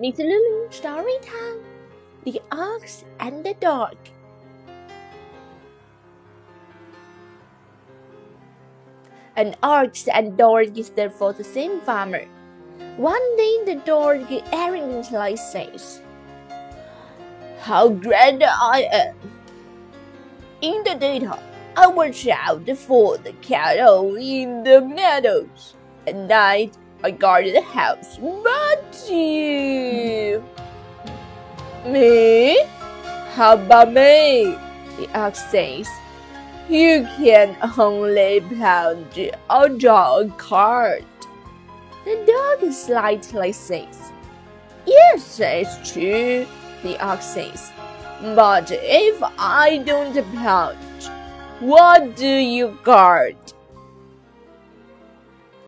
Miss Lulu story time. The ox and the dog. An ox and dog is there for the same farmer. One day the dog arrogantly says, How grand I am! In the daytime, I watch out for the cattle in the meadows. At night, I guard the house. But me? How about me? The ox says. You can only plunge or draw a cart. The dog slightly says. Yes, it's true, the ox says. But if I don't plunge, what do you guard?